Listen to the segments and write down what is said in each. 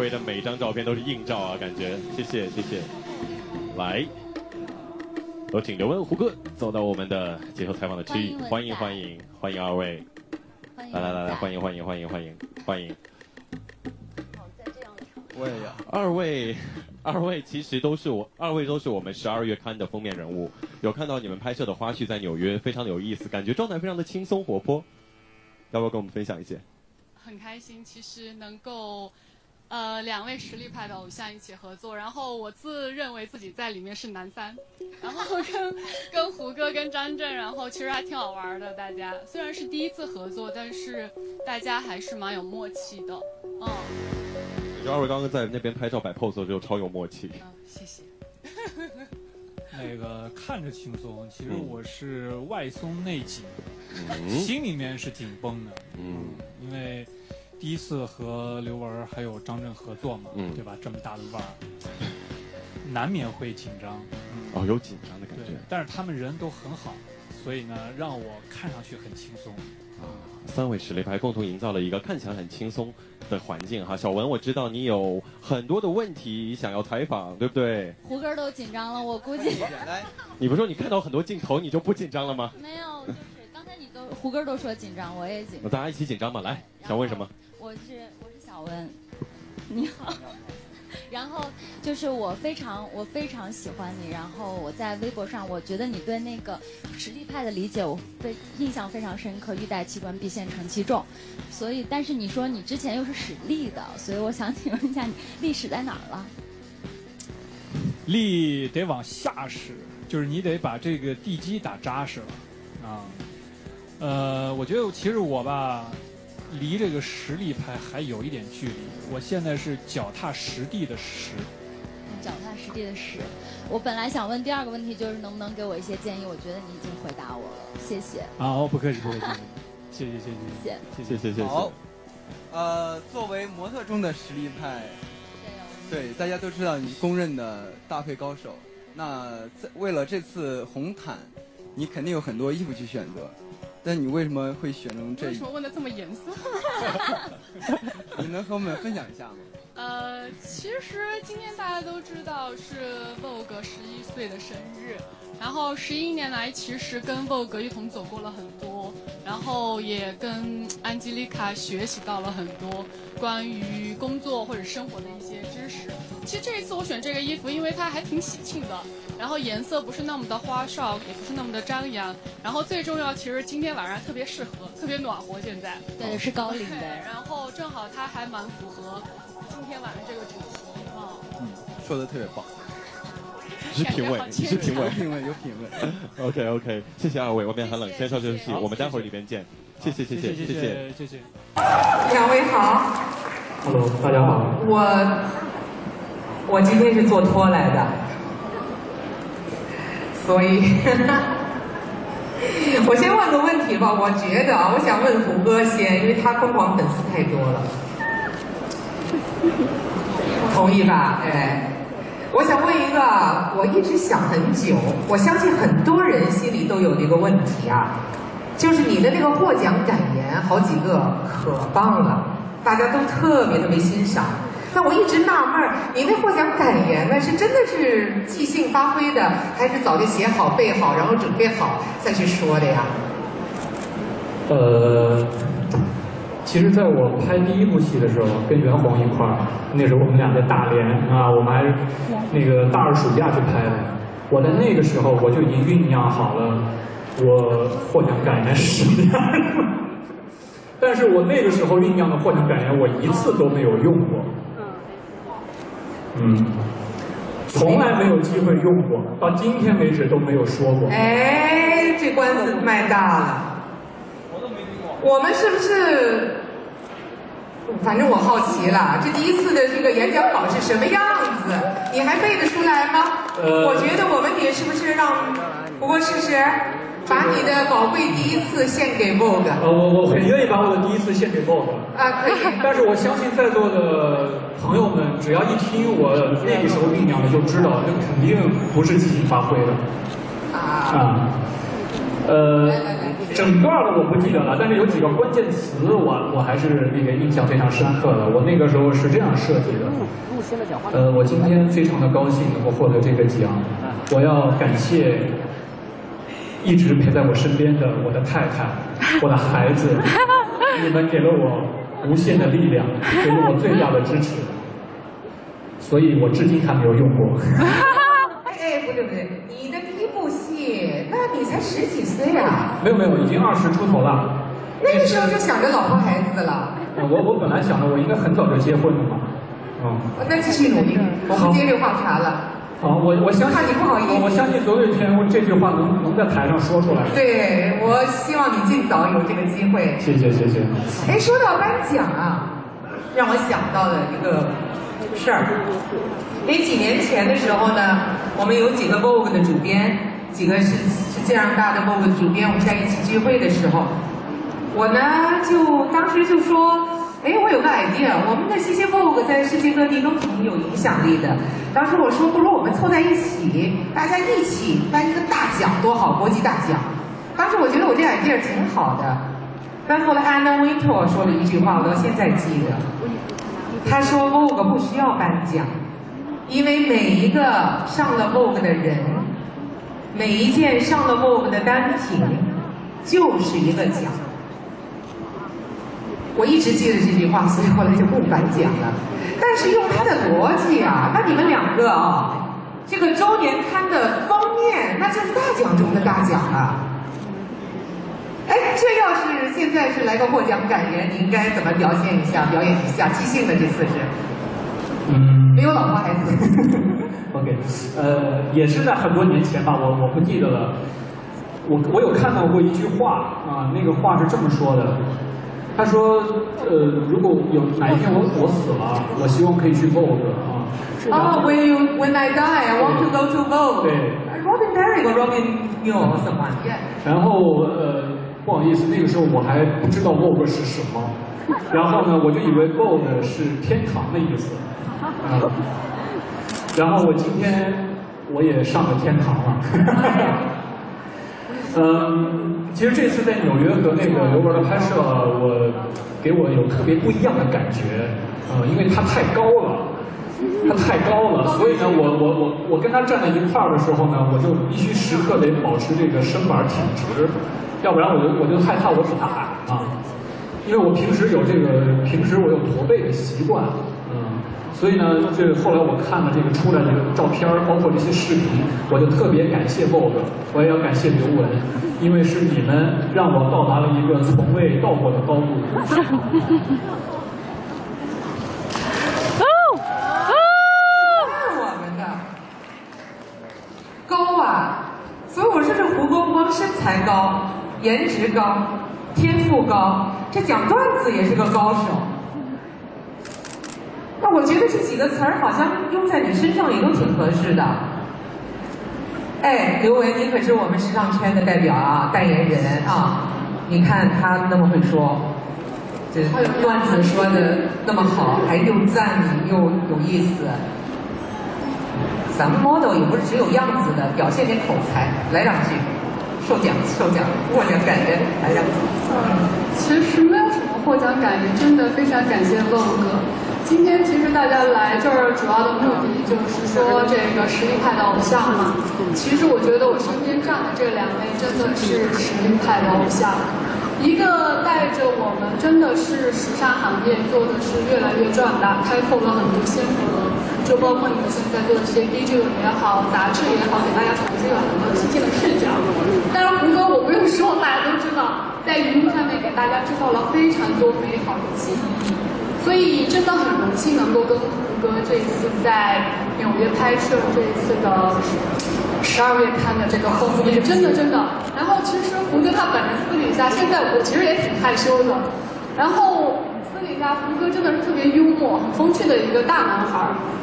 各位的每一张照片都是硬照啊，感觉谢谢谢谢。来，有请刘文胡歌走到我们的接受采访的区域，欢迎欢迎欢迎二位，来来来来，欢迎欢迎欢迎欢迎欢迎。我也要。二位，二位其实都是我，二位都是我们十二月刊的封面人物。有看到你们拍摄的花絮，在纽约非常的有意思，感觉状态非常的轻松活泼。要不要跟我们分享一些？很开心，其实能够，呃，两位实力派的偶像一起合作，然后我自认为自己在里面是男三，然后跟跟胡歌跟张震，然后其实还挺好玩的。大家虽然是第一次合作，但是大家还是蛮有默契的，嗯。就二位刚刚在那边拍照摆 pose 的时候，就超有默契。嗯，谢谢。那个看着轻松，其实我是外松内紧，嗯心里面是紧绷的。嗯，因为第一次和刘雯还有张震合作嘛，嗯对吧？这么大的腕儿，难免会紧张。哦，有紧张的感觉。，但是他们人都很好，所以呢，让我看上去很轻松。啊三位实力派共同营造了一个看起来很轻松的环境哈。小文，我知道你有很多的问题想要采访，对不对？胡歌都紧张了，我估计你不是说你看到很多镜头你就不紧张了吗？没有，就是刚才你都胡歌都说紧张，我也紧张。那大家一起紧张吧。来，想问什么？我是我是小温，你好。然后就是我非常我非常喜欢你，然后我在微博上，我觉得你对那个实力派的理解，我非印象非常深刻，欲戴其冠，必先承其重。所以，但是你说你之前又是史力的，所以我想请问一下，你历史在哪儿了？力得往下使，就是你得把这个地基打扎实了啊。呃，我觉得其实我吧，离这个实力派还有一点距离。我现在是脚踏实地的实。脚踏实地的实。我本来想问第二个问题，就是能不能给我一些建议？我觉得你已经回答我了，谢谢。啊，哦，不客气，不客气，谢谢，谢谢，谢谢谢谢谢谢。好，呃，作为模特中的实力派，对大家都知道你公认的搭配高手。那在为了这次红毯，你肯定有很多衣服去选择，但你为什么会选中这一为什？么问的这么严肃？你能和我们分享一下吗？呃，其实今天大家都知道是 Vogue 十一岁的生日，然后十一年来其实跟 Vogue 一同走过了很多，然后也跟安吉丽卡学习到了很多关于工作或者生活的一些知识。其实这一次我选这个衣服，因为它还挺喜庆的，然后颜色不是那么的花哨，也不是那么的张扬，然后最重要，其实今天晚上特别适合，特别暖和。现在对，是高领对的。然后正好它还蛮符合今天晚上这个主题啊。嗯，说的特别棒。你是评委，你是评委，有品味，有品味。OK OK，谢谢二位，外面很冷，先上这个戏，好我们待会儿里边见。谢谢谢谢谢谢谢谢谢。两位好，Hello，大家好。我我今天是做托来的，所以 我先问个问题吧。我觉得啊，我想问胡歌先，因为他疯狂粉丝太多了，同意吧？哎，我想问一个，我一直想很久，我相信很多人心里都有这个问题啊，就是你的那个获奖感言，好几个可棒了，大家都特别特别欣赏。那我一直纳闷，你那获奖感言呢，是真的是即兴发挥的，还是早就写好背好，然后准备好再去说的呀？呃，其实在我拍第一部戏的时候，跟袁弘一块儿，那时候我们俩在大连啊，我们还是那个大二暑假去拍的。我在那个时候我就已经酝酿好了我获奖感言是什么样的，但是我那个时候酝酿的获奖感言，我一次都没有用过。嗯，从来没有机会用过，到今天为止都没有说过。哎，这官司卖大了。我们是不是？反正我好奇了，这第一次的这个演讲稿是什么样子？你还背得出来吗？呃我觉得我们得是不是让不过试试，把你的宝贵第一次献给 Vogue 呃，我我很愿意把我的第一次献给 Vogue。啊？可以。但是我相信在座的朋友们，只要一听我那个时候酝酿的，就知道那肯定不是即兴发挥的。啊，啊，呃，整段的我不记得了，但是有几个关键词我我还是那个印象非常深刻的。我那个时候是这样设计的。呃，我今天非常的高兴能够获得这个奖，我要感谢一直陪在我身边的我的太太、我的孩子，你们给了我无限的力量，给了我最大的支持，所以我至今还没有用过。哎，不对不对，你的第一部戏，那你才十几岁啊？没有没有，已经二十出头了。那个时候就想着老婆孩子了。我我本来想着我应该很早就结婚了嘛。哦，那继续努力，我不接这话茬了。好，我我相信，怕你不好意思。我相信总有一天我这句话能能在台上说出来。对，我希望你尽早有这个机会。谢谢谢谢。哎，说到颁奖啊，让我想到了一个事儿。哎，几年前的时候呢，我们有几个 Vogue 的主编，几个是是这样大的 Vogue 主编，我们在一起聚会的时候，我呢就当时就说。哎，我有个 idea，我们的这些 Vogue 在世界各地都挺有影响力的。当时我说，不如我们凑在一起，大家一起颁一个大奖，多好，国际大奖。当时我觉得我这 idea 挺好的。但后来 Anna Wintour 说了一句话，我到现在记得。他说 Vogue 不需要颁奖，因为每一个上了 Vogue 的人，每一件上了 Vogue 的单品，就是一个奖。我一直记得这句话，所以后来就不颁奖了。但是用他的逻辑啊，那你们两个啊，这个周年刊的封面，那就是大奖中的大奖了。哎，这要是现在是来个获奖感言，你应该怎么表现一下、表演一下？即兴的这次是，嗯，没有老婆孩子。OK，呃，也是在很多年前吧，我我不记得了。我我有看到过一句话啊，那个话是这么说的。他说：“呃，如果有哪一天我我死了，我希望可以去 Vogue 啊。”哦，When you when I die, I want to go to Vogue。对，Robin Perry 和 Robin New 什么？然后呃，不好意思，那个时候我还不知道 Vogue 是什么。然后呢，我就以为 Vogue 是天堂的意思。啊。然后我今天我也上了天堂了。嗯，其实这次在纽约和那个刘文的拍摄，我给我有特别不一样的感觉，呃，因为他太高了，他太高了，所以呢，我我我我跟他站在一块儿的时候呢，我就必须时刻得保持这个身板挺直，要不然我就我就害怕我比他矮啊，因为我平时有这个平时我有驼背的习惯。嗯所以呢，这后来我看了这个出来的照片包括这些视频，我就特别感谢 Vogue，我也要感谢刘雯，因为是你们让我到达了一个从未到过的高度。我们的高啊！所以我说这胡歌不光身材高、颜值高、不高，这讲段子也是个高手。那我觉得这几个词儿好像用在你身上也都挺合适的。哎，刘维，你可是我们时尚圈的代表啊，代言人啊！你看他那么会说，这段子说的那么好，还又赞又有意思。咱们 model 也不是只有样子的，表现点口才，来两句。受奖，受奖，获奖感言，来两句。嗯，其实没有什么获奖感言，真的非常感谢 Vogue。今天其实大家来这儿主要的目的就是说这个实力派的偶像嘛。其实我觉得我身边站的这两位真的是实力派的偶像，一个带着我们真的是时尚行业做的是越来越壮大，开拓了很多先河，就包括你们现在做的这些 DJ 也好，杂志也好，给大家呈现了很多新鲜的视角。当然胡歌我不用说，大家都知道，在荧幕上面给大家制造了非常多美好的记忆。所以真的很荣幸能够跟胡歌这一次在纽约拍摄这一次的十二月刊的这个封面，真的真的。然后其实胡歌他本人私底下，现在我其实也挺害羞的。然后私底下胡歌真的是特别幽默、很风趣的一个大男孩。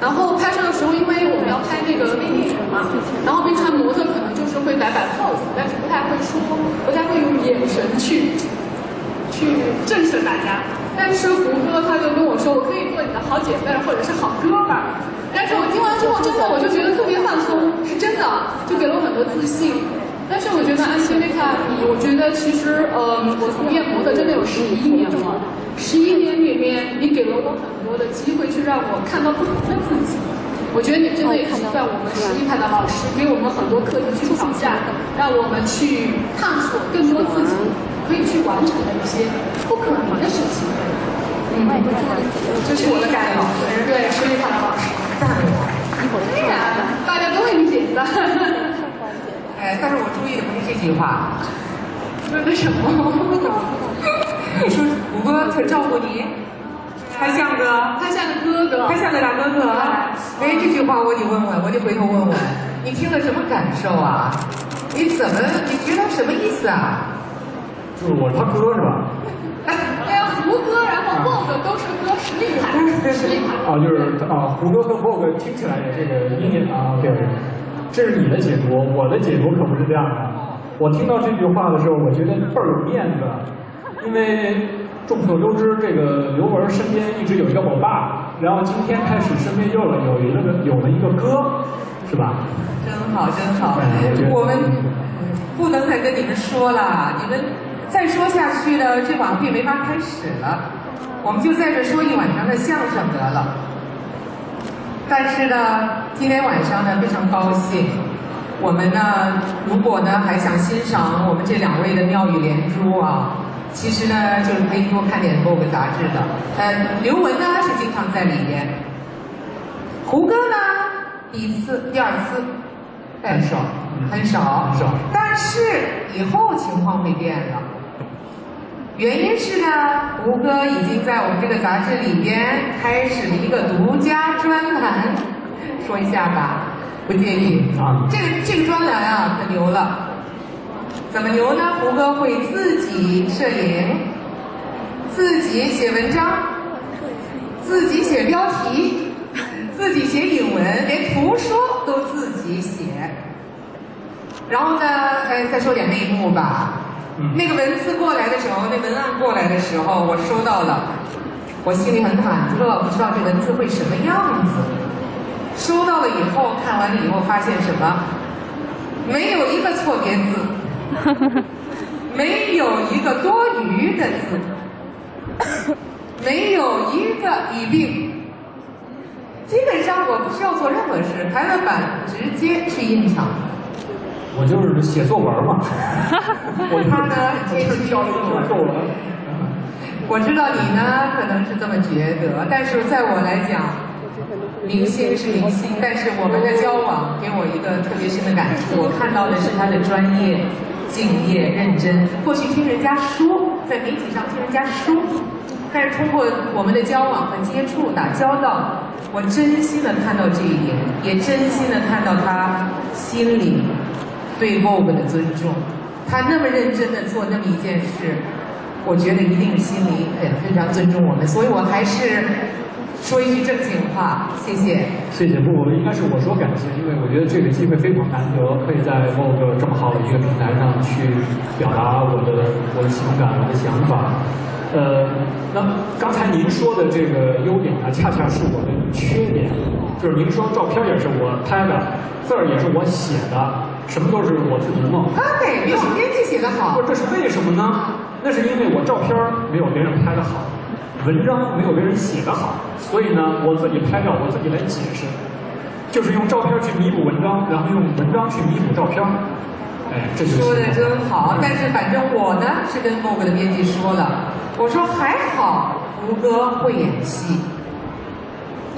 然后拍摄的时候，因为我们要拍那个微电影嘛，然后冰川模特可能就是会摆摆 pose，但是不太会说，不太会用眼神去 去震慑大家。但是胡歌他就跟我说，我可以做你的好姐妹或者是好哥们儿。但是我听完之后，真的我就觉得特别放松，是真的，就给了我很多自信。但是我觉得安吉丽卡，我觉得其实，嗯，我从业模特真的有十一年了，十一年里面，你给了我很多的机会，去让我看到不同的自己。我觉得你真的也是在我们实力派的老师，给我们很多课题去挑战，让我们去探索更多自己可以去完成的一些不可能的事情。嗯，这是我的感受。对，实力派的老师，赞我。对呀，大家都为你点赞。哎，但是我注意的不是这句话。为什么？你说胡歌特照顾你？他像个，他像个哥哥，他像个大哥哥。哎，这句话我得问问，我得回头问问，你听了什么感受啊？你怎么，你觉得什么意思啊？就是我是他哥是吧？哎，对呀，胡歌，然后 Vogue 都是歌，实力派，实力派。啊，就是啊，胡歌和 Vogue 听起来也这个音乐啊，对，这是你的解读，我的解读可不是这样的。我听到这句话的时候，我觉得倍儿有面子，因为。众所周知，这个刘雯身边一直有一个欧巴，然后今天开始身边又了有一个有了一个哥，是吧？真好，真好。我们不能再跟你们说了，你们再说下去呢，这晚会没法开始了。我们就在这说一晚上的相声得了。但是呢，今天晚上呢非常高兴，我们呢如果呢还想欣赏我们这两位的妙语连珠啊。其实呢，就是可以多看点《Vogue》杂志的。呃，刘雯呢是经常在里面，胡歌呢一次、第二次，很少，很少，很少。但是以后情况会变了，原因是呢，胡歌已经在我们这个杂志里边开始了一个独家专栏，说一下吧，不介意啊。这个这个专栏啊，可牛了。怎么牛呢？胡歌会自己摄影，自己写文章，自己写标题，自己写引文，连图说都自己写。然后呢，哎，再说点内幕吧。那个文字过来的时候，那文案过来的时候，我收到了，我心里很忐忑，不知道这文字会什么样子。收到了以后，看完了以后，发现什么？没有一个错别字。没有一个多余的字，没有一个语病，基本上我不需要做任何事，台湾版直接去印厂。我就是写作文嘛。我他呢，坚持交作文。我知道你呢，可能是这么觉得，但是在我来讲，明星是明星，但是我们的交往给我一个特别深的感触，我看到的是他的专业。敬业认真，过去听人家说，在媒体上听人家说，但是通过我们的交往和接触、打交道，我真心的看到这一点，也真心的看到他心里对 Vogue 的尊重。他那么认真的做那么一件事，我觉得一定心里也非常尊重我们。所以我还是。说一句正经话，谢谢。谢谢，不，应该是我说感谢，因为我觉得这个机会非常难得，可以在 Vogue 这么好的一个平台上去表达我的我的情感、我的想法。呃，那刚才您说的这个优点呢，恰恰是我的缺点，就是您说照片也是我拍的，字儿也是我写的，什么都是我自己弄。对，没有编辑写的好。不，这是为什么呢？那是因为我照片没有别人拍的好。文章没有别人写的好，所以呢，我自己拍照，我自己来解释，就是用照片去弥补文章，然后用文章去弥补照片。哎，这就说的真好。但是反正我呢是跟 Vogue 的编辑说了，我说还好胡歌会演戏。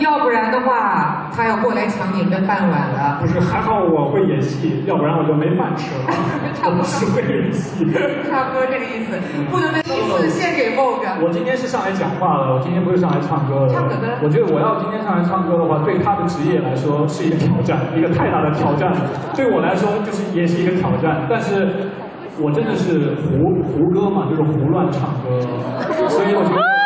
要不然的话，他要过来抢你们的饭碗了。不是，还好我会演戏，要不然我就没饭吃了。差不多是会演戏，差不多这个意思。不能第一次献给 Vogue。我今天是上来讲话了，我今天不是上来唱歌的。唱歌的。我觉得我要今天上来唱歌的话，对他的职业来说是一个挑战，一个太大的挑战。对我来说，就是也是一个挑战。但是，我真的是胡胡歌嘛，就是胡乱唱歌，所以我觉得。